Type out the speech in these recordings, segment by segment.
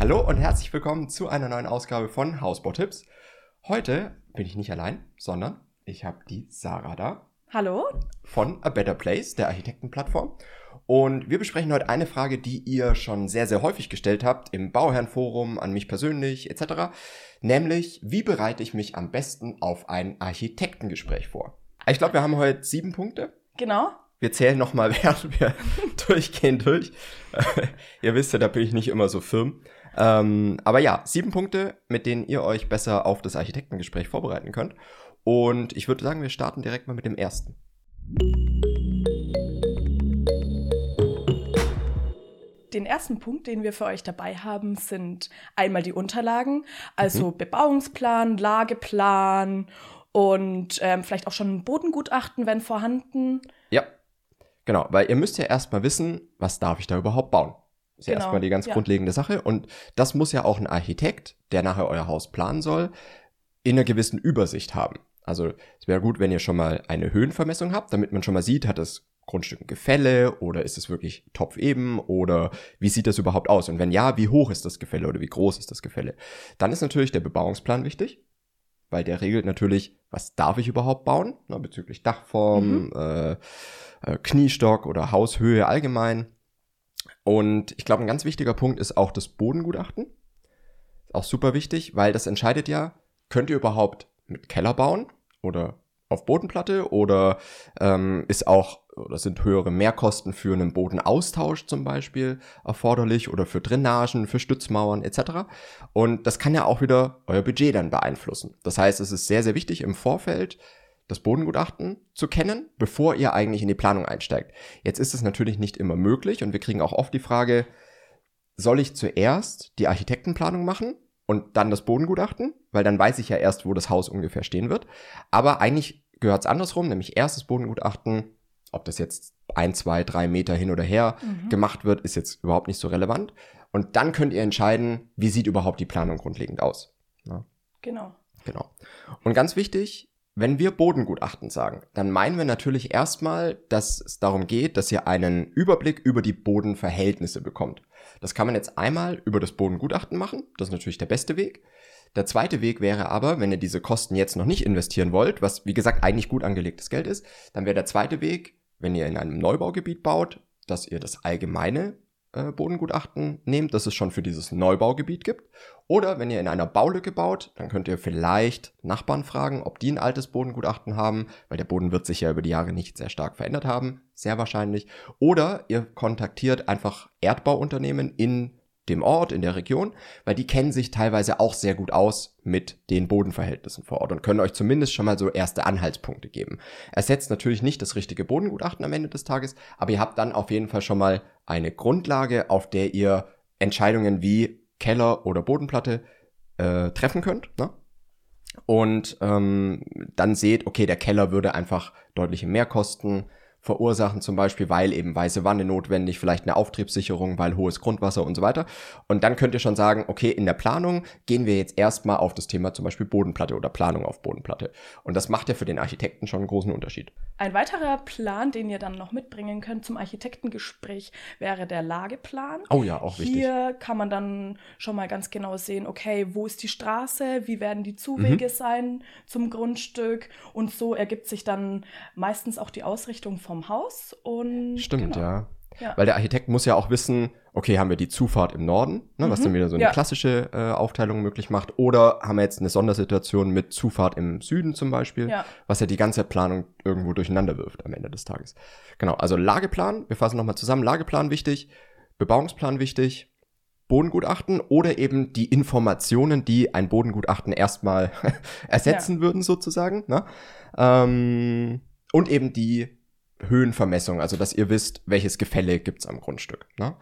Hallo und herzlich willkommen zu einer neuen Ausgabe von Hausbautipps. Heute bin ich nicht allein, sondern ich habe die Sarah da. Hallo. Von A Better Place, der Architektenplattform. Und wir besprechen heute eine Frage, die ihr schon sehr, sehr häufig gestellt habt im Bauherrenforum, an mich persönlich etc. Nämlich, wie bereite ich mich am besten auf ein Architektengespräch vor? Ich glaube, wir haben heute sieben Punkte. Genau. Wir zählen nochmal, während wir durchgehen durch. ihr wisst ja, da bin ich nicht immer so firm. Ähm, aber ja, sieben Punkte, mit denen ihr euch besser auf das Architektengespräch vorbereiten könnt. Und ich würde sagen, wir starten direkt mal mit dem ersten. Den ersten Punkt, den wir für euch dabei haben, sind einmal die Unterlagen, also mhm. Bebauungsplan, Lageplan und ähm, vielleicht auch schon ein Bodengutachten, wenn vorhanden. Ja, genau, weil ihr müsst ja erstmal wissen, was darf ich da überhaupt bauen. Das ist genau. ja erstmal die ganz ja. grundlegende Sache. Und das muss ja auch ein Architekt, der nachher euer Haus planen soll, in einer gewissen Übersicht haben. Also es wäre gut, wenn ihr schon mal eine Höhenvermessung habt, damit man schon mal sieht, hat das Grundstück ein Gefälle oder ist es wirklich topfeben oder wie sieht das überhaupt aus? Und wenn ja, wie hoch ist das Gefälle oder wie groß ist das Gefälle? Dann ist natürlich der Bebauungsplan wichtig, weil der regelt natürlich, was darf ich überhaupt bauen, na, bezüglich Dachform, mhm. äh, äh, Kniestock oder Haushöhe allgemein. Und ich glaube, ein ganz wichtiger Punkt ist auch das Bodengutachten. Auch super wichtig, weil das entscheidet ja, könnt ihr überhaupt mit Keller bauen oder auf Bodenplatte oder ähm, ist auch oder sind höhere Mehrkosten für einen Bodenaustausch zum Beispiel erforderlich oder für Drainagen, für Stützmauern etc. Und das kann ja auch wieder euer Budget dann beeinflussen. Das heißt, es ist sehr, sehr wichtig im Vorfeld das Bodengutachten zu kennen, bevor ihr eigentlich in die Planung einsteigt. Jetzt ist es natürlich nicht immer möglich und wir kriegen auch oft die Frage, soll ich zuerst die Architektenplanung machen und dann das Bodengutachten? Weil dann weiß ich ja erst, wo das Haus ungefähr stehen wird. Aber eigentlich gehört es andersrum, nämlich erst das Bodengutachten, ob das jetzt ein, zwei, drei Meter hin oder her mhm. gemacht wird, ist jetzt überhaupt nicht so relevant. Und dann könnt ihr entscheiden, wie sieht überhaupt die Planung grundlegend aus. Ja. Genau. Genau. Und ganz wichtig, wenn wir Bodengutachten sagen, dann meinen wir natürlich erstmal, dass es darum geht, dass ihr einen Überblick über die Bodenverhältnisse bekommt. Das kann man jetzt einmal über das Bodengutachten machen, das ist natürlich der beste Weg. Der zweite Weg wäre aber, wenn ihr diese Kosten jetzt noch nicht investieren wollt, was wie gesagt eigentlich gut angelegtes Geld ist, dann wäre der zweite Weg, wenn ihr in einem Neubaugebiet baut, dass ihr das allgemeine äh, Bodengutachten nehmt, das es schon für dieses Neubaugebiet gibt. Oder wenn ihr in einer Baulücke baut, dann könnt ihr vielleicht Nachbarn fragen, ob die ein altes Bodengutachten haben, weil der Boden wird sich ja über die Jahre nicht sehr stark verändert haben, sehr wahrscheinlich. Oder ihr kontaktiert einfach Erdbauunternehmen in dem Ort, in der Region, weil die kennen sich teilweise auch sehr gut aus mit den Bodenverhältnissen vor Ort und können euch zumindest schon mal so erste Anhaltspunkte geben. Ersetzt natürlich nicht das richtige Bodengutachten am Ende des Tages, aber ihr habt dann auf jeden Fall schon mal eine Grundlage, auf der ihr Entscheidungen wie Keller oder Bodenplatte äh, treffen könnt. Ne? Und ähm, dann seht, okay, der Keller würde einfach deutliche mehr kosten verursachen, zum Beispiel, weil eben weiße Wanne notwendig, vielleicht eine Auftriebssicherung, weil hohes Grundwasser und so weiter. Und dann könnt ihr schon sagen, okay, in der Planung gehen wir jetzt erstmal auf das Thema zum Beispiel Bodenplatte oder Planung auf Bodenplatte. Und das macht ja für den Architekten schon einen großen Unterschied. Ein weiterer Plan, den ihr dann noch mitbringen könnt zum Architektengespräch, wäre der Lageplan. Oh ja, auch wichtig. Hier kann man dann schon mal ganz genau sehen, okay, wo ist die Straße, wie werden die Zuwege mhm. sein zum Grundstück und so ergibt sich dann meistens auch die Ausrichtung von vom Haus und. Stimmt, genau. ja. Ja. Weil der Architekt muss ja auch wissen, okay, haben wir die Zufahrt im Norden, ne, mhm. was dann wieder so eine ja. klassische äh, Aufteilung möglich macht, oder haben wir jetzt eine Sondersituation mit Zufahrt im Süden zum Beispiel, ja. was ja die ganze Planung irgendwo durcheinander wirft am Ende des Tages. Genau, also Lageplan, wir fassen nochmal zusammen, Lageplan wichtig, Bebauungsplan wichtig, Bodengutachten oder eben die Informationen, die ein Bodengutachten erstmal ersetzen würden sozusagen. Ne? Ähm, und eben die Höhenvermessung, also dass ihr wisst, welches Gefälle gibt's am Grundstück. Ne?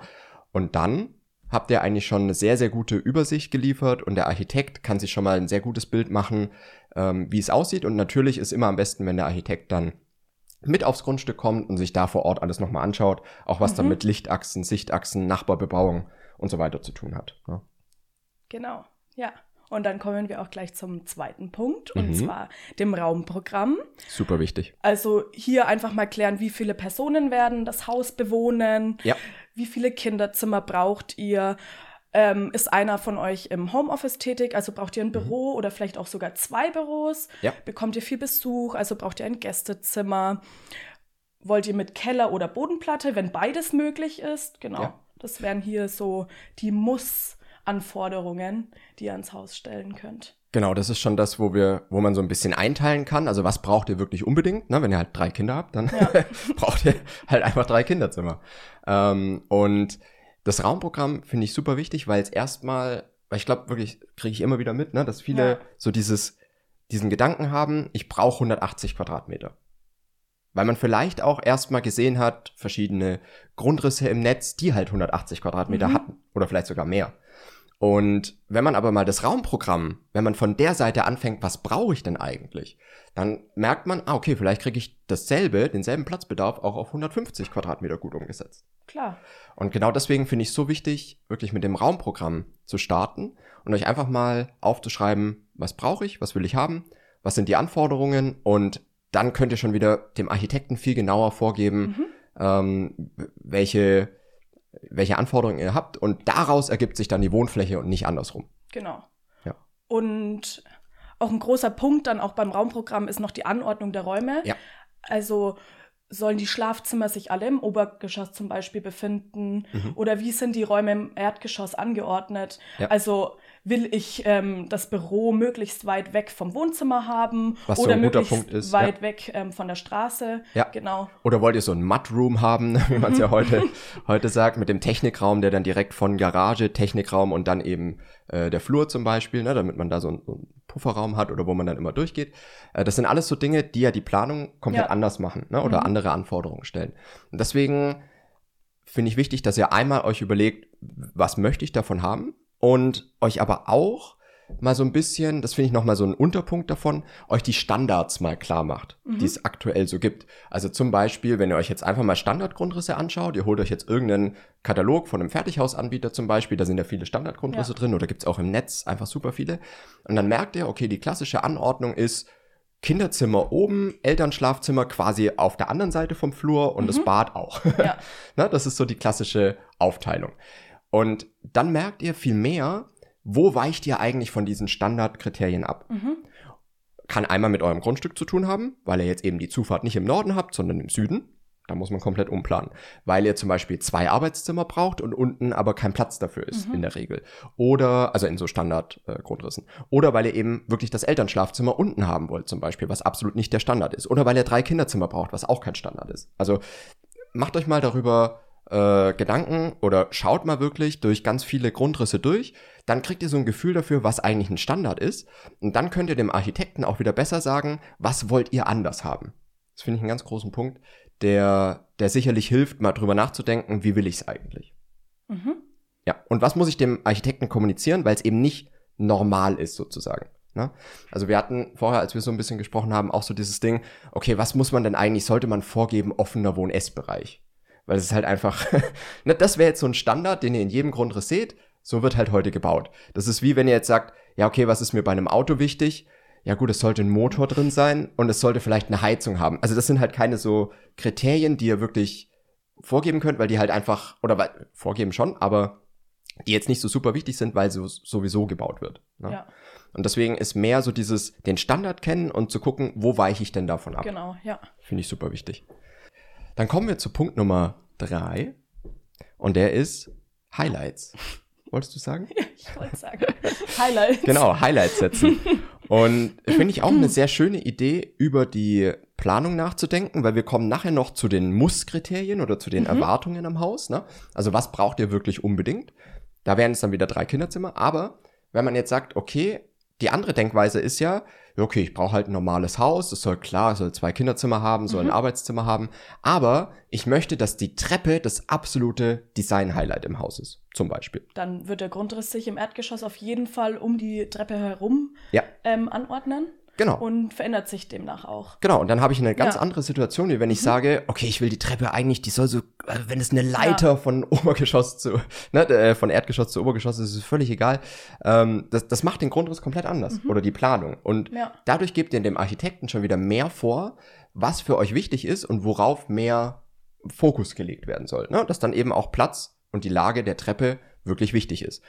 Und dann habt ihr eigentlich schon eine sehr, sehr gute Übersicht geliefert und der Architekt kann sich schon mal ein sehr gutes Bild machen, ähm, wie es aussieht. Und natürlich ist immer am besten, wenn der Architekt dann mit aufs Grundstück kommt und sich da vor Ort alles nochmal anschaut, auch was mhm. dann mit Lichtachsen, Sichtachsen, Nachbarbebauung und so weiter zu tun hat. Ne? Genau, ja. Und dann kommen wir auch gleich zum zweiten Punkt, und mhm. zwar dem Raumprogramm. Super wichtig. Also hier einfach mal klären, wie viele Personen werden das Haus bewohnen, ja. wie viele Kinderzimmer braucht ihr, Ähm, ist einer von euch im Homeoffice tätig, also braucht ihr ein mhm. Büro mhm. oder vielleicht auch sogar zwei Büros? Ja. Bekommt ihr viel Besuch, also braucht ihr ein Gästezimmer? Wollt ihr mit Keller oder Bodenplatte, wenn beides möglich ist? Genau. Ja. Das wären hier so die Muss-Anforderungen, die ihr ans Haus stellen könnt. Genau, das ist schon das, wo wir, wo man so ein bisschen einteilen kann. Also was braucht ihr wirklich unbedingt? Ne? Wenn ihr halt drei Kinder habt, dann ja. braucht ihr halt einfach drei Kinderzimmer. Ähm, und das Raumprogramm finde ich super wichtig, weil es erstmal, weil ich glaube wirklich, kriege ich immer wieder mit, ne, dass viele ja. so dieses, diesen Gedanken haben, ich brauche 180 Quadratmeter. Weil man vielleicht auch erstmal gesehen hat, verschiedene Grundrisse im Netz, die halt 180 Quadratmeter mhm. hatten. Oder vielleicht sogar mehr. Und wenn man aber mal das Raumprogramm, wenn man von der Seite anfängt, was brauche ich denn eigentlich, dann merkt man, ah, okay, vielleicht kriege ich dasselbe, denselben Platzbedarf auch auf 150 Quadratmeter gut umgesetzt. Klar. Und genau deswegen finde ich es so wichtig, wirklich mit dem Raumprogramm zu starten und euch einfach mal aufzuschreiben, was brauche ich, was will ich haben, was sind die Anforderungen und dann könnt ihr schon wieder dem Architekten viel genauer vorgeben, mhm. ähm, welche welche Anforderungen ihr habt und daraus ergibt sich dann die Wohnfläche und nicht andersrum. Genau. Ja. Und auch ein großer Punkt dann auch beim Raumprogramm ist noch die Anordnung der Räume. Ja. Also sollen die Schlafzimmer sich alle im Obergeschoss zum Beispiel befinden? Mhm. Oder wie sind die Räume im Erdgeschoss angeordnet? Ja. Also will ich ähm, das Büro möglichst weit weg vom Wohnzimmer haben Was oder so möglichst ist, weit ja. weg ähm, von der Straße. Ja. Genau. Oder wollt ihr so ein Mudroom haben, wie man es ja heute, heute sagt, mit dem Technikraum, der dann direkt von Garage, Technikraum und dann eben äh, der Flur zum Beispiel, ne, damit man da so, ein, so einen Pufferraum hat oder wo man dann immer durchgeht. Äh, das sind alles so Dinge, die ja die Planung komplett ja. anders machen ne, oder mhm. andere Anforderungen stellen. Und deswegen finde ich wichtig, dass ihr einmal euch überlegt, was möchte ich davon haben und euch aber auch mal so ein bisschen, das finde ich nochmal so ein Unterpunkt davon, euch die Standards mal klar macht, mhm. die es aktuell so gibt. Also zum Beispiel, wenn ihr euch jetzt einfach mal Standardgrundrisse anschaut, ihr holt euch jetzt irgendeinen Katalog von einem Fertighausanbieter zum Beispiel, da sind ja viele Standardgrundrisse ja. drin oder gibt's auch im Netz einfach super viele. Und dann merkt ihr, okay, die klassische Anordnung ist, Kinderzimmer oben, Elternschlafzimmer quasi auf der anderen Seite vom Flur und mhm. das Bad auch. Ja. Na, das ist so die klassische Aufteilung. Und dann merkt ihr viel mehr, wo weicht ihr eigentlich von diesen Standardkriterien ab. Mhm. Kann einmal mit eurem Grundstück zu tun haben, weil ihr jetzt eben die Zufahrt nicht im Norden habt, sondern im Süden. Da muss man komplett umplanen. Weil ihr zum Beispiel zwei Arbeitszimmer braucht und unten aber kein Platz dafür ist, mhm. in der Regel. Oder, also in so Standardgrundrissen. Äh, Oder weil ihr eben wirklich das Elternschlafzimmer unten haben wollt, zum Beispiel, was absolut nicht der Standard ist. Oder weil ihr drei Kinderzimmer braucht, was auch kein Standard ist. Also macht euch mal darüber äh, Gedanken oder schaut mal wirklich durch ganz viele Grundrisse durch, dann kriegt ihr so ein Gefühl dafür, was eigentlich ein Standard ist. Und dann könnt ihr dem Architekten auch wieder besser sagen, was wollt ihr anders haben. Das finde ich einen ganz großen Punkt, der, der sicherlich hilft, mal drüber nachzudenken, wie will ich es eigentlich. Mhm. Ja, und was muss ich dem Architekten kommunizieren, weil es eben nicht normal ist sozusagen. Ne? Also wir hatten vorher, als wir so ein bisschen gesprochen haben, auch so dieses Ding, okay, was muss man denn eigentlich, sollte man vorgeben, offener Wohn-Essbereich? Weil es ist halt einfach, ne, das wäre jetzt so ein Standard, den ihr in jedem Grundriss seht. So wird halt heute gebaut. Das ist wie wenn ihr jetzt sagt, ja, okay, was ist mir bei einem Auto wichtig? Ja gut, es sollte ein Motor drin sein und es sollte vielleicht eine Heizung haben. Also das sind halt keine so Kriterien, die ihr wirklich vorgeben könnt, weil die halt einfach, oder weil, vorgeben schon, aber die jetzt nicht so super wichtig sind, weil so sowieso gebaut wird. Ne? Ja. Und deswegen ist mehr so dieses, den Standard kennen und zu gucken, wo weiche ich denn davon ab. Genau, ja. Finde ich super wichtig. Dann kommen wir zu Punkt Nummer drei. Und der ist Highlights. Wolltest du sagen? Ja, ich wollte sagen. Highlights. Genau, Highlights setzen. Und finde ich auch eine sehr schöne Idee, über die Planung nachzudenken, weil wir kommen nachher noch zu den Muss-Kriterien oder zu den mhm. Erwartungen am Haus. Ne? Also was braucht ihr wirklich unbedingt? Da wären es dann wieder drei Kinderzimmer. Aber wenn man jetzt sagt, okay, die andere Denkweise ist ja, okay, ich brauche halt ein normales Haus, es soll klar, es soll zwei Kinderzimmer haben, soll mhm. ein Arbeitszimmer haben, aber ich möchte, dass die Treppe das absolute Design-Highlight im Haus ist, zum Beispiel. Dann wird der Grundriss sich im Erdgeschoss auf jeden Fall um die Treppe herum ja. ähm, anordnen. Genau. Und verändert sich demnach auch. Genau, und dann habe ich eine ganz ja. andere Situation, wie wenn ich mhm. sage, okay, ich will die Treppe eigentlich, die soll so, äh, wenn es eine Leiter ja. von Obergeschoss zu, ne, äh, von Erdgeschoss zu Obergeschoss ist, ist völlig egal. Ähm, das, das macht den Grundriss komplett anders mhm. oder die Planung. Und ja. dadurch gebt ihr dem Architekten schon wieder mehr vor, was für euch wichtig ist und worauf mehr Fokus gelegt werden soll. Ne? Dass dann eben auch Platz und die Lage der Treppe wirklich wichtig ist.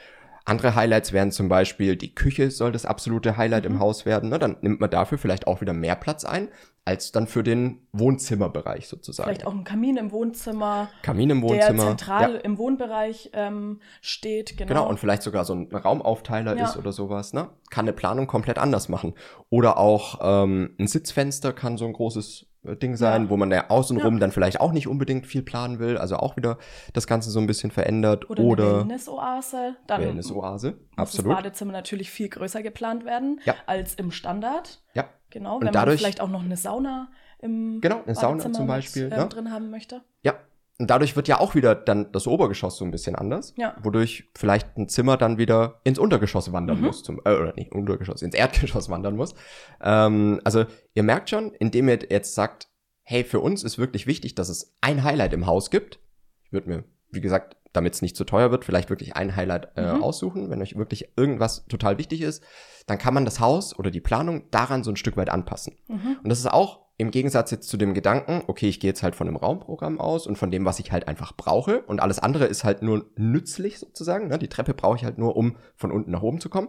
Andere Highlights wären zum Beispiel, die Küche soll das absolute Highlight mhm. im Haus werden. Ne? Dann nimmt man dafür vielleicht auch wieder mehr Platz ein, als dann für den Wohnzimmerbereich sozusagen. Vielleicht auch ein Kamin im Wohnzimmer. Kamin im Wohnzimmer. Der zentral ja. im Wohnbereich ähm, steht, genau. Genau, und vielleicht sogar so ein Raumaufteiler ja. ist oder sowas. Ne? Kann eine Planung komplett anders machen. Oder auch ähm, ein Sitzfenster kann so ein großes Ding sein, ja. wo man ja außenrum ja. dann vielleicht auch nicht unbedingt viel planen will, also auch wieder das Ganze so ein bisschen verändert. Oder, oder Wellness-Oase. Dann Wellness-Oase, absolut. das Badezimmer natürlich viel größer geplant werden ja. als im Standard. Ja. Genau, Und wenn dadurch, man vielleicht auch noch eine Sauna im Genau, eine Sauna zum Beispiel. Mit, äh, ne? drin haben möchte. Ja, und dadurch wird ja auch wieder dann das Obergeschoss so ein bisschen anders. Ja. Wodurch vielleicht ein Zimmer dann wieder ins Untergeschoss wandern mhm. muss. Zum, äh, oder nicht Untergeschoss, ins Erdgeschoss wandern muss. Ähm, also ihr merkt schon, indem ihr jetzt sagt, hey, für uns ist wirklich wichtig, dass es ein Highlight im Haus gibt. Ich würde mir, wie gesagt, damit es nicht zu teuer wird, vielleicht wirklich ein Highlight äh, mhm. aussuchen, wenn euch wirklich irgendwas total wichtig ist, dann kann man das Haus oder die Planung daran so ein Stück weit anpassen. Mhm. Und das ist auch im Gegensatz jetzt zu dem Gedanken, okay, ich gehe jetzt halt von einem Raumprogramm aus und von dem, was ich halt einfach brauche und alles andere ist halt nur nützlich sozusagen. Ne? Die Treppe brauche ich halt nur, um von unten nach oben zu kommen.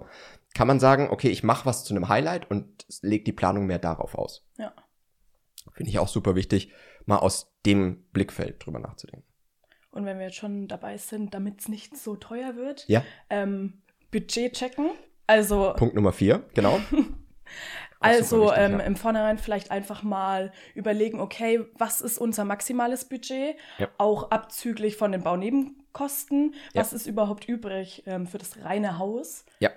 Kann man sagen, okay, ich mache was zu einem Highlight und lege die Planung mehr darauf aus. Ja. Finde ich auch super wichtig, mal aus dem Blickfeld drüber nachzudenken. Und wenn wir jetzt schon dabei sind, damit es nicht so teuer wird, ja. ähm, Budget checken. Also Punkt Nummer vier, genau. Also wichtig, ähm, ja. im Vornherein vielleicht einfach mal überlegen, okay, was ist unser maximales Budget? Ja. Auch abzüglich von den Baunebenkosten. Was ja. ist überhaupt übrig ähm, für das reine Haus? Ja.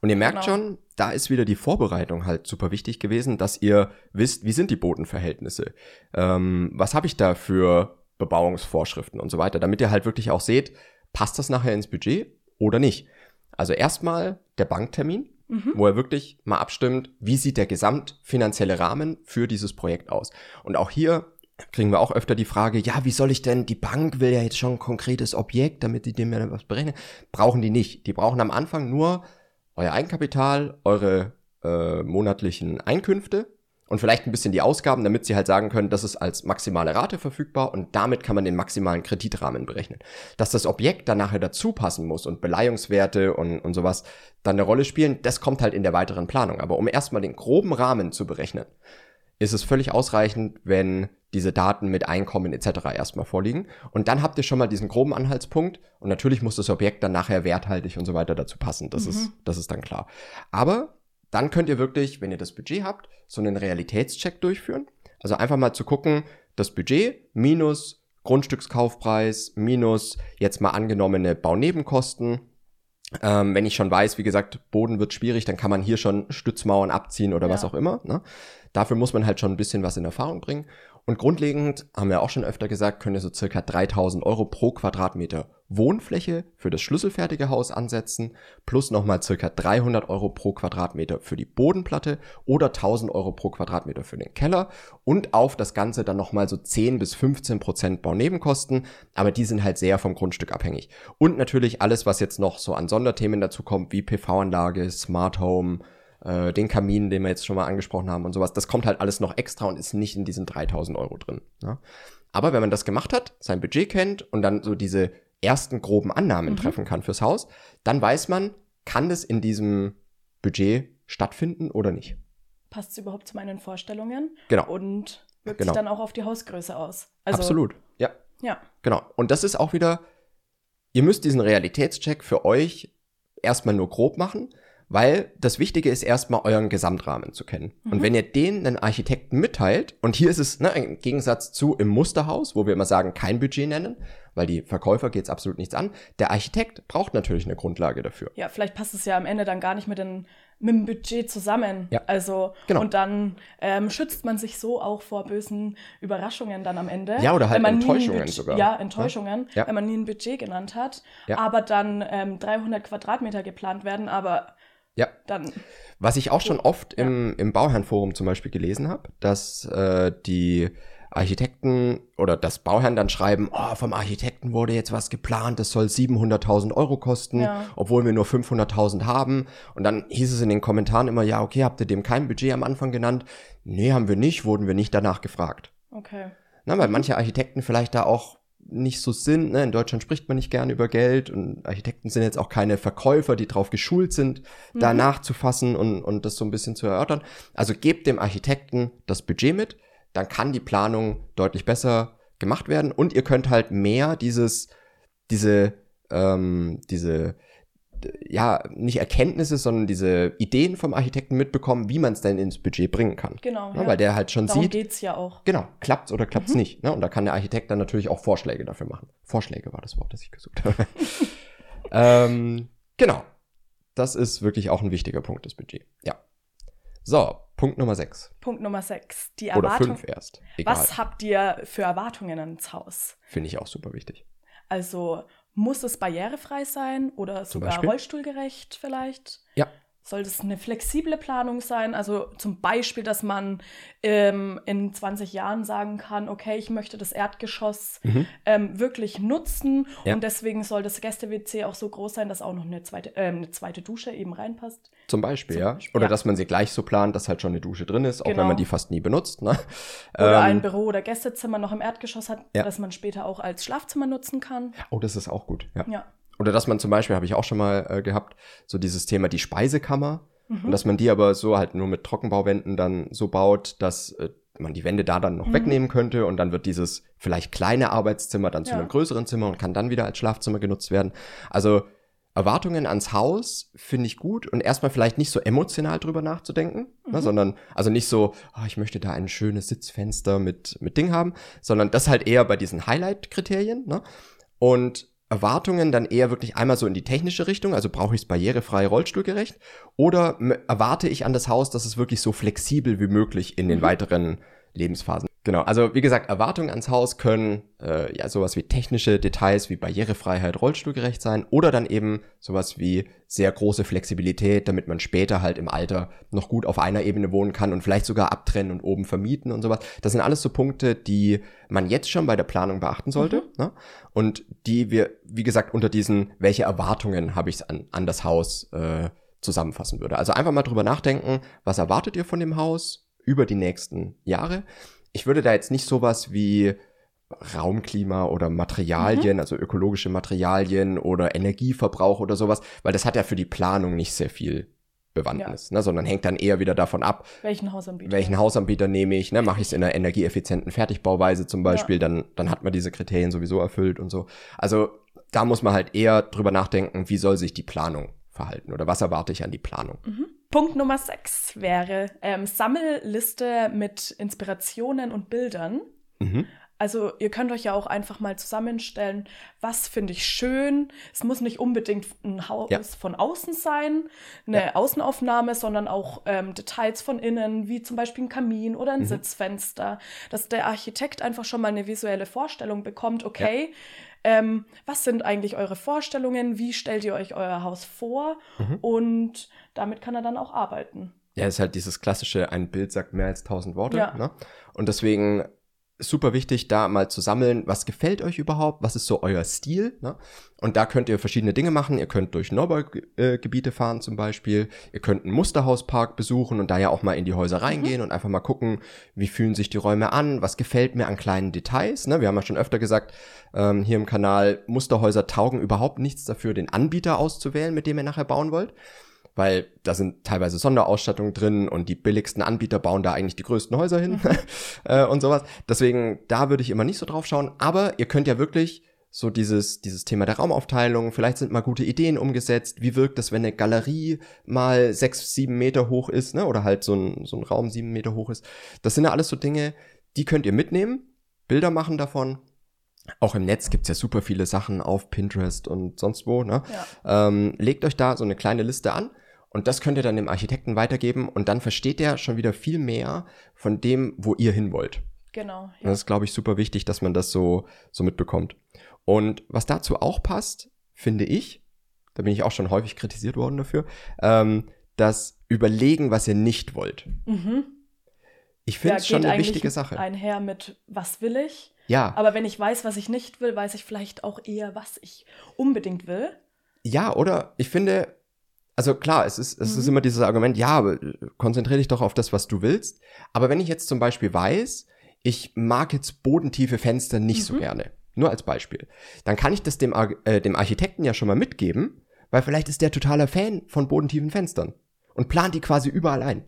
Und ihr merkt genau. schon, da ist wieder die Vorbereitung halt super wichtig gewesen, dass ihr wisst, wie sind die Bodenverhältnisse? Ähm, was habe ich da für Bebauungsvorschriften und so weiter, damit ihr halt wirklich auch seht, passt das nachher ins Budget oder nicht? Also erstmal der Banktermin, mhm. wo er wirklich mal abstimmt, wie sieht der gesamtfinanzielle Rahmen für dieses Projekt aus. Und auch hier kriegen wir auch öfter die Frage, ja, wie soll ich denn, die Bank will ja jetzt schon ein konkretes Objekt, damit die dem ja was berechnen. Brauchen die nicht. Die brauchen am Anfang nur euer Eigenkapital, eure äh, monatlichen Einkünfte und vielleicht ein bisschen die Ausgaben, damit sie halt sagen können, das ist als maximale Rate verfügbar und damit kann man den maximalen Kreditrahmen berechnen. Dass das Objekt dann nachher dazu passen muss und Beleihungswerte und, und sowas dann eine Rolle spielen, das kommt halt in der weiteren Planung. Aber um erstmal den groben Rahmen zu berechnen, ist es völlig ausreichend, wenn diese Daten mit Einkommen etc. erstmal vorliegen. Und dann habt ihr schon mal diesen groben Anhaltspunkt und natürlich muss das Objekt dann nachher werthaltig und so weiter dazu passen. Das, mhm. ist, das ist dann klar. Aber dann könnt ihr wirklich, wenn ihr das Budget habt, so einen Realitätscheck durchführen. Also einfach mal zu gucken, das Budget minus Grundstückskaufpreis minus jetzt mal angenommene Baunebenkosten. Ähm, wenn ich schon weiß, wie gesagt, Boden wird schwierig, dann kann man hier schon Stützmauern abziehen oder ja. was auch immer. Ne? Dafür muss man halt schon ein bisschen was in Erfahrung bringen. Und grundlegend, haben wir auch schon öfter gesagt, könnt ihr so circa 3000 Euro pro Quadratmeter Wohnfläche für das schlüsselfertige Haus ansetzen, plus nochmal circa 300 Euro pro Quadratmeter für die Bodenplatte oder 1000 Euro pro Quadratmeter für den Keller und auf das Ganze dann nochmal so 10 bis 15 Prozent Baunebenkosten, aber die sind halt sehr vom Grundstück abhängig. Und natürlich alles, was jetzt noch so an Sonderthemen dazu kommt, wie PV-Anlage, Smart Home, äh, den Kamin, den wir jetzt schon mal angesprochen haben und sowas, das kommt halt alles noch extra und ist nicht in diesen 3000 Euro drin. Ja? Aber wenn man das gemacht hat, sein Budget kennt und dann so diese ersten groben Annahmen mhm. treffen kann fürs Haus, dann weiß man, kann das in diesem Budget stattfinden oder nicht. Passt es überhaupt zu meinen Vorstellungen? Genau. Und wirkt genau. sich dann auch auf die Hausgröße aus. Also, Absolut, ja. Ja. Genau. Und das ist auch wieder, ihr müsst diesen Realitätscheck für euch erstmal nur grob machen, weil das Wichtige ist erstmal euren Gesamtrahmen zu kennen. Mhm. Und wenn ihr den einen Architekten mitteilt, und hier ist es ne, im Gegensatz zu im Musterhaus, wo wir immer sagen, kein Budget nennen, weil die Verkäufer geht es absolut nichts an, der Architekt braucht natürlich eine Grundlage dafür. Ja, vielleicht passt es ja am Ende dann gar nicht mit, den, mit dem Budget zusammen. Ja. Also, genau. und dann ähm, schützt man sich so auch vor bösen Überraschungen dann am Ende. Ja, oder halt Enttäuschungen sogar. Ja, Enttäuschungen, ja. wenn man nie ein Budget genannt hat, ja. aber dann ähm, 300 Quadratmeter geplant werden, aber ja. Dann. Was ich auch schon oft im, im Bauherrenforum zum Beispiel gelesen habe, dass äh, die Architekten oder das Bauherren dann schreiben, oh, vom Architekten wurde jetzt was geplant, das soll 700.000 Euro kosten, ja. obwohl wir nur 500.000 haben. Und dann hieß es in den Kommentaren immer, ja, okay, habt ihr dem kein Budget am Anfang genannt? Nee, haben wir nicht, wurden wir nicht danach gefragt. Okay. Na, weil manche Architekten vielleicht da auch nicht so sind. Ne? In Deutschland spricht man nicht gerne über Geld und Architekten sind jetzt auch keine Verkäufer, die darauf geschult sind, mhm. da nachzufassen und, und das so ein bisschen zu erörtern. Also gebt dem Architekten das Budget mit, dann kann die Planung deutlich besser gemacht werden und ihr könnt halt mehr dieses, diese, ähm, diese ja, nicht Erkenntnisse, sondern diese Ideen vom Architekten mitbekommen, wie man es denn ins Budget bringen kann. Genau. Ja, ja. Weil der halt schon Darum sieht. geht's ja auch. Genau, klappt's oder klappt's mhm. nicht. Ne? Und da kann der Architekt dann natürlich auch Vorschläge dafür machen. Vorschläge war das Wort, das ich gesucht habe. ähm, genau. Das ist wirklich auch ein wichtiger Punkt, das Budget. Ja. So, Punkt Nummer 6. Punkt Nummer 6. Die Erwartung. Oder 5 erst. Egal. Was habt ihr für Erwartungen ans Haus? Finde ich auch super wichtig. Also muss es barrierefrei sein oder sogar rollstuhlgerecht vielleicht? Ja. Soll das eine flexible Planung sein? Also zum Beispiel, dass man ähm, in 20 Jahren sagen kann, okay, ich möchte das Erdgeschoss mhm. ähm, wirklich nutzen ja. und deswegen soll das Gäste-WC auch so groß sein, dass auch noch eine zweite, äh, eine zweite Dusche eben reinpasst. Zum Beispiel, zum ja. Beispiel, oder ja. dass man sie gleich so plant, dass halt schon eine Dusche drin ist, auch genau. wenn man die fast nie benutzt. Ne? Oder ähm, ein Büro- oder Gästezimmer noch im Erdgeschoss hat, ja. dass man später auch als Schlafzimmer nutzen kann. Oh, das ist auch gut, ja. ja. Oder dass man zum Beispiel, habe ich auch schon mal äh, gehabt, so dieses Thema die Speisekammer. Mhm. Und dass man die aber so halt nur mit Trockenbauwänden dann so baut, dass äh, man die Wände da dann noch mhm. wegnehmen könnte und dann wird dieses vielleicht kleine Arbeitszimmer dann zu ja. einem größeren Zimmer und kann dann wieder als Schlafzimmer genutzt werden. Also Erwartungen ans Haus finde ich gut und erstmal vielleicht nicht so emotional drüber nachzudenken, ne, mhm. ne, sondern also nicht so, oh, ich möchte da ein schönes Sitzfenster mit, mit Ding haben, sondern das halt eher bei diesen Highlight-Kriterien. Ne? Und Erwartungen dann eher wirklich einmal so in die technische Richtung, also brauche ich es barrierefrei, rollstuhlgerecht, oder erwarte ich an das Haus, dass es wirklich so flexibel wie möglich in den mhm. weiteren Lebensphasen. Genau, also wie gesagt, Erwartungen ans Haus können äh, ja sowas wie technische Details wie Barrierefreiheit, Rollstuhlgerecht sein oder dann eben sowas wie sehr große Flexibilität, damit man später halt im Alter noch gut auf einer Ebene wohnen kann und vielleicht sogar abtrennen und oben vermieten und sowas. Das sind alles so Punkte, die man jetzt schon bei der Planung beachten sollte mhm. ne? und die wir, wie gesagt, unter diesen, welche Erwartungen habe ich an, an das Haus äh, zusammenfassen würde. Also einfach mal drüber nachdenken, was erwartet ihr von dem Haus über die nächsten Jahre? Ich würde da jetzt nicht sowas wie Raumklima oder Materialien, mhm. also ökologische Materialien oder Energieverbrauch oder sowas, weil das hat ja für die Planung nicht sehr viel Bewandtnis, ja. ne, sondern hängt dann eher wieder davon ab, welchen Hausanbieter, welchen Hausanbieter nehme ich, ne, mache ich es in einer energieeffizienten Fertigbauweise zum Beispiel, ja. dann, dann hat man diese Kriterien sowieso erfüllt und so. Also da muss man halt eher drüber nachdenken, wie soll sich die Planung verhalten oder was erwarte ich an die Planung. Mhm. Punkt Nummer 6 wäre ähm, Sammelliste mit Inspirationen und Bildern. Mhm. Also ihr könnt euch ja auch einfach mal zusammenstellen, was finde ich schön. Es muss nicht unbedingt ein Haus ja. von außen sein, eine ja. Außenaufnahme, sondern auch ähm, Details von innen, wie zum Beispiel ein Kamin oder ein mhm. Sitzfenster, dass der Architekt einfach schon mal eine visuelle Vorstellung bekommt, okay, ja. Ähm, was sind eigentlich eure Vorstellungen, wie stellt ihr euch euer Haus vor mhm. und damit kann er dann auch arbeiten. Ja, ist halt dieses klassische, ein Bild sagt mehr als tausend Worte. Ja. Ne? Und deswegen super wichtig, da mal zu sammeln, was gefällt euch überhaupt, was ist so euer Stil. Ne? Und da könnt ihr verschiedene Dinge machen. Ihr könnt durch Neubaugebiete fahren zum Beispiel. Ihr könnt einen Musterhauspark besuchen und da ja auch mal in die Häuser reingehen mhm. und einfach mal gucken, wie fühlen sich die Räume an, was gefällt mir an kleinen Details. Ne? Wir haben ja schon öfter gesagt, ähm, hier im Kanal, Musterhäuser taugen überhaupt nichts dafür, den Anbieter auszuwählen, mit dem ihr nachher bauen wollt weil da sind teilweise Sonderausstattungen drin und die billigsten Anbieter bauen da eigentlich die größten Häuser hin mhm. äh, und sowas. Deswegen, da würde ich immer nicht so drauf schauen. Aber ihr könnt ja wirklich so dieses, dieses Thema der Raumaufteilung, vielleicht sind mal gute Ideen umgesetzt. Wie wirkt das, wenn eine Galerie mal sechs, sieben Meter hoch ist, ne? Oder halt so ein, so ein Raum sieben Meter hoch ist. Das sind ja alles so Dinge, die könnt ihr mitnehmen, Bilder machen davon. Auch im Netz gibt's ja super viele Sachen auf Pinterest und sonst wo. Ne? Ja. Ähm, legt euch da so eine kleine Liste an und das könnt ihr dann dem Architekten weitergeben und dann versteht er schon wieder viel mehr von dem, wo ihr hin wollt. Genau. Ja. Das ist, glaube ich, super wichtig, dass man das so, so mitbekommt. Und was dazu auch passt, finde ich, da bin ich auch schon häufig kritisiert worden dafür, ähm, das Überlegen, was ihr nicht wollt. Mhm. Ich finde es ja, schon eine wichtige Sache. Einher mit, was will ich? Ja. Aber wenn ich weiß, was ich nicht will, weiß ich vielleicht auch eher, was ich unbedingt will. Ja, oder ich finde, also klar, es ist, es mhm. ist immer dieses Argument, ja, konzentriere dich doch auf das, was du willst. Aber wenn ich jetzt zum Beispiel weiß, ich mag jetzt bodentiefe Fenster nicht mhm. so gerne. Nur als Beispiel. Dann kann ich das dem, äh, dem Architekten ja schon mal mitgeben, weil vielleicht ist der totaler Fan von bodentiefen Fenstern und plant die quasi überall ein.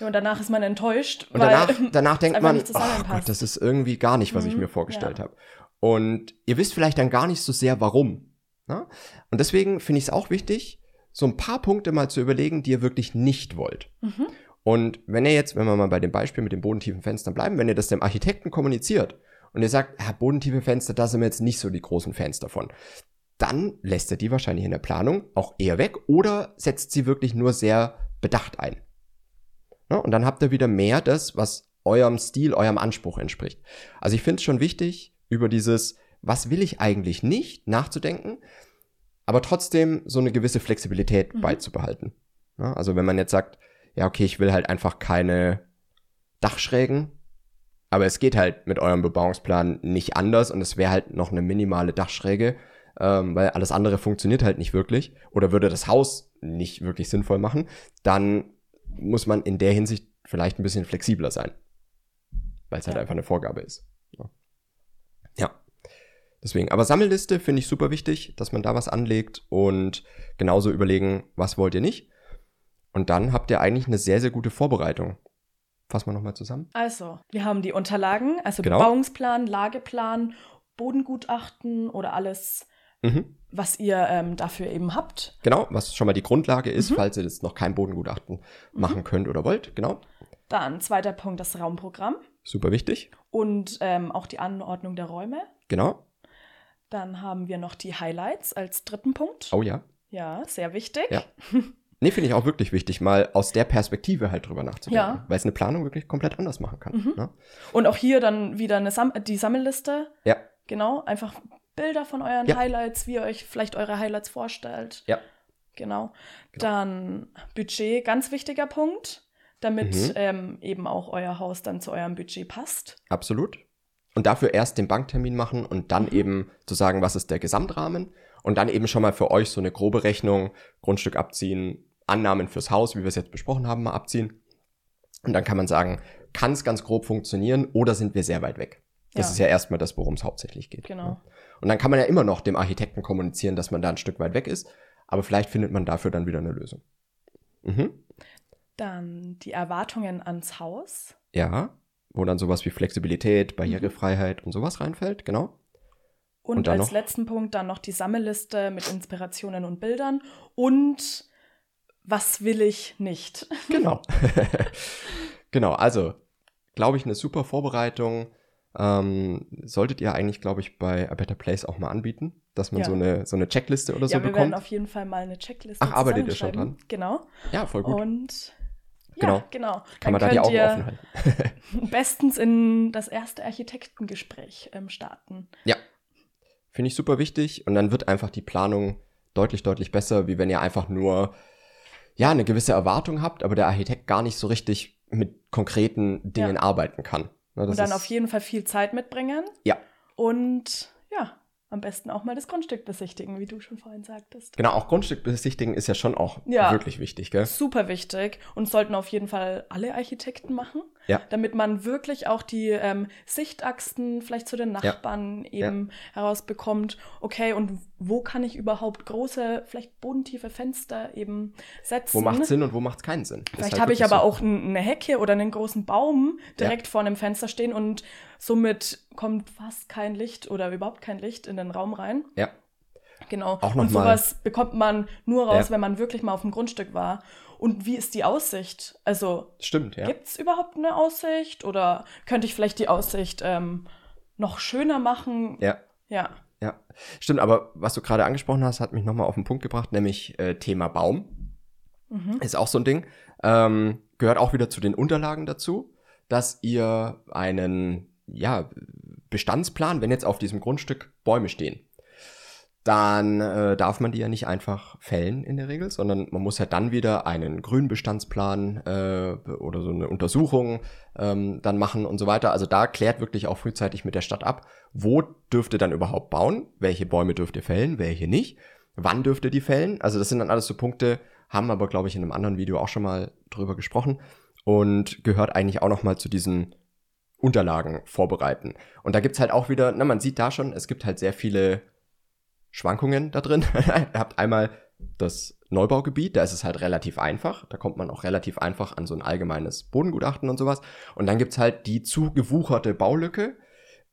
Ja, und danach ist man enttäuscht. Und danach, danach denkt man, oh Gott, das ist irgendwie gar nicht, was mhm. ich mir vorgestellt ja. habe. Und ihr wisst vielleicht dann gar nicht so sehr, warum. Ne? Und deswegen finde ich es auch wichtig, so ein paar Punkte mal zu überlegen, die ihr wirklich nicht wollt. Mhm. Und wenn ihr jetzt, wenn wir mal bei dem Beispiel mit den bodentiefen Fenstern bleiben, wenn ihr das dem Architekten kommuniziert und ihr sagt, ja, bodentiefe Fenster, da sind wir jetzt nicht so die großen Fans davon, dann lässt er die wahrscheinlich in der Planung auch eher weg oder setzt sie wirklich nur sehr bedacht ein. Ja, und dann habt ihr wieder mehr das, was eurem Stil, eurem Anspruch entspricht. Also ich finde es schon wichtig, über dieses, was will ich eigentlich nicht, nachzudenken, aber trotzdem so eine gewisse Flexibilität mhm. beizubehalten. Ja, also wenn man jetzt sagt, ja, okay, ich will halt einfach keine Dachschrägen, aber es geht halt mit eurem Bebauungsplan nicht anders und es wäre halt noch eine minimale Dachschräge, ähm, weil alles andere funktioniert halt nicht wirklich oder würde das Haus nicht wirklich sinnvoll machen, dann muss man in der Hinsicht vielleicht ein bisschen flexibler sein, weil es halt einfach eine Vorgabe ist. Ja. ja. Deswegen, aber Sammelliste finde ich super wichtig, dass man da was anlegt und genauso überlegen, was wollt ihr nicht. Und dann habt ihr eigentlich eine sehr, sehr gute Vorbereitung. Fassen wir nochmal zusammen. Also, wir haben die Unterlagen, also genau. Bebauungsplan, Lageplan, Bodengutachten oder alles, mhm. was ihr ähm, dafür eben habt. Genau, was schon mal die Grundlage ist, mhm. falls ihr jetzt noch kein Bodengutachten mhm. machen könnt oder wollt. Genau. Dann zweiter Punkt, das Raumprogramm. Super wichtig. Und ähm, auch die Anordnung der Räume. Genau. Dann haben wir noch die Highlights als dritten Punkt. Oh ja. Ja, sehr wichtig. Ja. Nee, finde ich auch wirklich wichtig, mal aus der Perspektive halt drüber nachzudenken. Ja. Weil es eine Planung wirklich komplett anders machen kann. Mhm. Ne? Und auch hier dann wieder eine Sam die Sammelliste. Ja. Genau, einfach Bilder von euren ja. Highlights, wie ihr euch vielleicht eure Highlights vorstellt. Ja. Genau. genau. Dann Budget, ganz wichtiger Punkt, damit mhm. ähm, eben auch euer Haus dann zu eurem Budget passt. Absolut. Und dafür erst den Banktermin machen und dann mhm. eben zu sagen, was ist der Gesamtrahmen und dann eben schon mal für euch so eine grobe Rechnung, Grundstück abziehen, Annahmen fürs Haus, wie wir es jetzt besprochen haben, mal abziehen. Und dann kann man sagen, kann es ganz grob funktionieren oder sind wir sehr weit weg? Das ja. ist ja erstmal das, worum es hauptsächlich geht. Genau. Ne? Und dann kann man ja immer noch dem Architekten kommunizieren, dass man da ein Stück weit weg ist, aber vielleicht findet man dafür dann wieder eine Lösung. Mhm. Dann die Erwartungen ans Haus. Ja, wo dann sowas wie Flexibilität, Barrierefreiheit mhm. und sowas reinfällt, genau. Und, und als noch? letzten Punkt dann noch die Sammelliste mit Inspirationen und Bildern und was will ich nicht? Genau. genau, also glaube ich, eine super Vorbereitung. Ähm, solltet ihr eigentlich, glaube ich, bei A Better Place auch mal anbieten, dass man ja. so, eine, so eine Checkliste oder so ja, wir bekommt. werden auf jeden Fall mal eine Checkliste Ach, arbeitet ihr schon dran? Genau. Ja, voll gut. Und genau. Genau. Kann man da die Augen offen halten. bestens in das erste Architektengespräch ähm, starten. Ja. Finde ich super wichtig. Und dann wird einfach die Planung deutlich, deutlich besser, wie wenn ihr einfach nur ja, eine gewisse Erwartung habt, aber der Architekt gar nicht so richtig mit konkreten Dingen ja. arbeiten kann. Ne, und dann auf jeden Fall viel Zeit mitbringen. Ja. Und ja, am besten auch mal das Grundstück besichtigen, wie du schon vorhin sagtest. Genau, auch Grundstück besichtigen ist ja schon auch ja, wirklich wichtig, gell? Super wichtig und sollten auf jeden Fall alle Architekten machen, ja. damit man wirklich auch die ähm, Sichtachsen vielleicht zu den Nachbarn ja. eben herausbekommt. Okay, und wo kann ich überhaupt große, vielleicht bodentiefe Fenster eben setzen? Wo macht Sinn und wo macht keinen Sinn? Vielleicht halt habe ich aber so. auch eine Hecke oder einen großen Baum direkt vor einem Fenster stehen und Somit kommt fast kein Licht oder überhaupt kein Licht in den Raum rein. Ja. Genau. Auch und sowas mal. bekommt man nur raus, ja. wenn man wirklich mal auf dem Grundstück war. Und wie ist die Aussicht? Also stimmt, ja. Gibt es überhaupt eine Aussicht oder könnte ich vielleicht die Aussicht ähm, noch schöner machen? Ja. Ja. Ja, stimmt. Aber was du gerade angesprochen hast, hat mich nochmal auf den Punkt gebracht, nämlich äh, Thema Baum. Mhm. Ist auch so ein Ding. Ähm, gehört auch wieder zu den Unterlagen dazu, dass ihr einen ja, Bestandsplan, wenn jetzt auf diesem Grundstück Bäume stehen, dann äh, darf man die ja nicht einfach fällen in der Regel, sondern man muss ja dann wieder einen Grünbestandsplan äh, oder so eine Untersuchung ähm, dann machen und so weiter. Also da klärt wirklich auch frühzeitig mit der Stadt ab, wo dürft ihr dann überhaupt bauen, welche Bäume dürft ihr fällen, welche nicht, wann dürft ihr die fällen. Also das sind dann alles so Punkte, haben aber glaube ich in einem anderen Video auch schon mal drüber gesprochen und gehört eigentlich auch noch mal zu diesen Unterlagen vorbereiten. Und da gibt's halt auch wieder, na, man sieht da schon, es gibt halt sehr viele Schwankungen da drin. Ihr habt einmal das Neubaugebiet, da ist es halt relativ einfach. Da kommt man auch relativ einfach an so ein allgemeines Bodengutachten und sowas. Und dann gibt's halt die zu gewucherte Baulücke,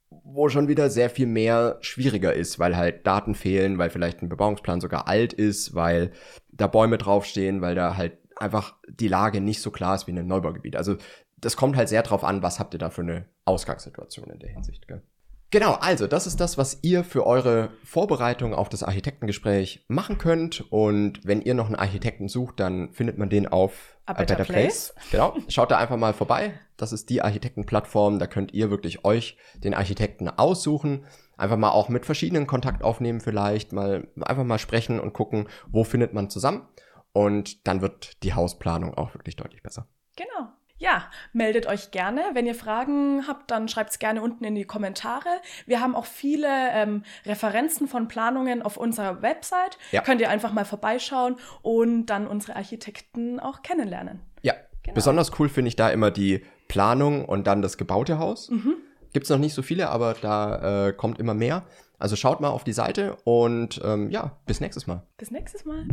wo schon wieder sehr viel mehr schwieriger ist, weil halt Daten fehlen, weil vielleicht ein Bebauungsplan sogar alt ist, weil da Bäume draufstehen, weil da halt einfach die Lage nicht so klar ist wie in einem Neubaugebiet. Also das kommt halt sehr drauf an, was habt ihr da für eine Ausgangssituation in der Hinsicht. Gell? Genau, also das ist das, was ihr für eure Vorbereitung auf das Architektengespräch machen könnt. Und wenn ihr noch einen Architekten sucht, dann findet man den auf A Better, A Better Place. Place. Genau, schaut da einfach mal vorbei. Das ist die Architektenplattform. Da könnt ihr wirklich euch den Architekten aussuchen. Einfach mal auch mit verschiedenen Kontakt aufnehmen vielleicht. Mal einfach mal sprechen und gucken, wo findet man zusammen. Und dann wird die Hausplanung auch wirklich deutlich besser. Genau. Ja, meldet euch gerne. Wenn ihr Fragen habt, dann schreibt es gerne unten in die Kommentare. Wir haben auch viele ähm, Referenzen von Planungen auf unserer Website. Ja. Könnt ihr einfach mal vorbeischauen und dann unsere Architekten auch kennenlernen. Ja, genau. besonders cool finde ich da immer die Planung und dann das gebaute Haus. Mhm. Gibt es noch nicht so viele, aber da äh, kommt immer mehr. Also schaut mal auf die Seite und ähm, ja, bis nächstes Mal. Bis nächstes Mal.